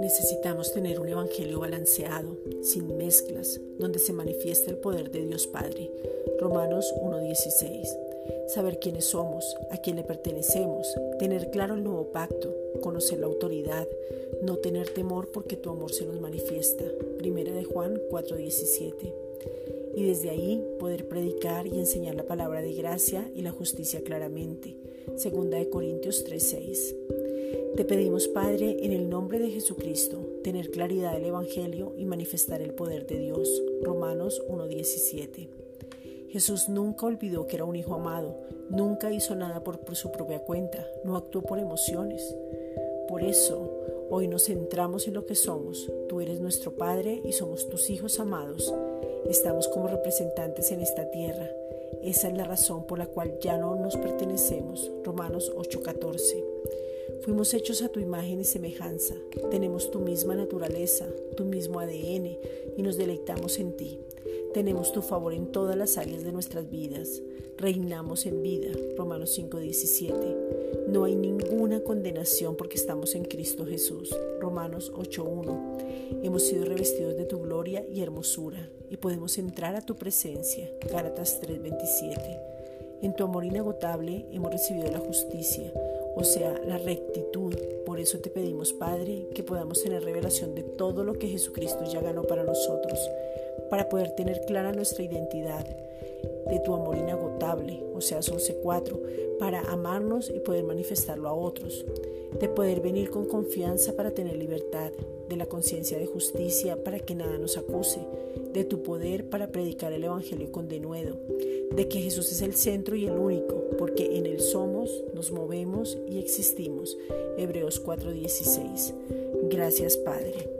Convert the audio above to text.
Necesitamos tener un evangelio balanceado, sin mezclas, donde se manifieste el poder de Dios Padre. Romanos 1.16. Saber quiénes somos, a quién le pertenecemos, tener claro el nuevo pacto, conocer la autoridad, no tener temor porque tu amor se nos manifiesta. Primera de Juan 4:17. Y desde ahí poder predicar y enseñar la palabra de gracia y la justicia claramente. Segunda de Corintios 3:6. Te pedimos, Padre, en el nombre de Jesucristo, tener claridad del Evangelio y manifestar el poder de Dios. Romanos 1:17. Jesús nunca olvidó que era un hijo amado, nunca hizo nada por, por, su propia cuenta, no actuó por emociones. Por eso, hoy nos centramos en lo que somos. Tú eres nuestro Padre y somos tus hijos amados. Estamos como representantes en esta tierra. Esa es la razón por la cual ya no nos pertenecemos. Romanos 8:14. Fuimos hechos a tu imagen y semejanza. Tenemos tu misma naturaleza, tu mismo ADN y nos deleitamos en ti. Tenemos tu favor en todas las áreas de nuestras vidas. Reinamos en vida. Romanos 5:17. No hay ninguna condenación porque estamos en Cristo Jesús. Romanos 8:1. Hemos sido revestidos de tu gloria y hermosura y podemos entrar a tu presencia. Gálatas 3:27. En tu amor inagotable hemos recibido la justicia o sea, la rectitud. Por eso te pedimos, Padre, que podamos tener revelación de todo lo que Jesucristo ya ganó para nosotros, para poder tener clara nuestra identidad, de tu amor inagotable, o sea, 11.4, para amarnos y poder manifestarlo a otros, de poder venir con confianza para tener libertad, de la conciencia de justicia para que nada nos acuse, de tu poder para predicar el Evangelio con denuedo, de que Jesús es el centro y el único, porque en Él somos, nos movemos y existimos. Hebreos 4:16. Gracias Padre.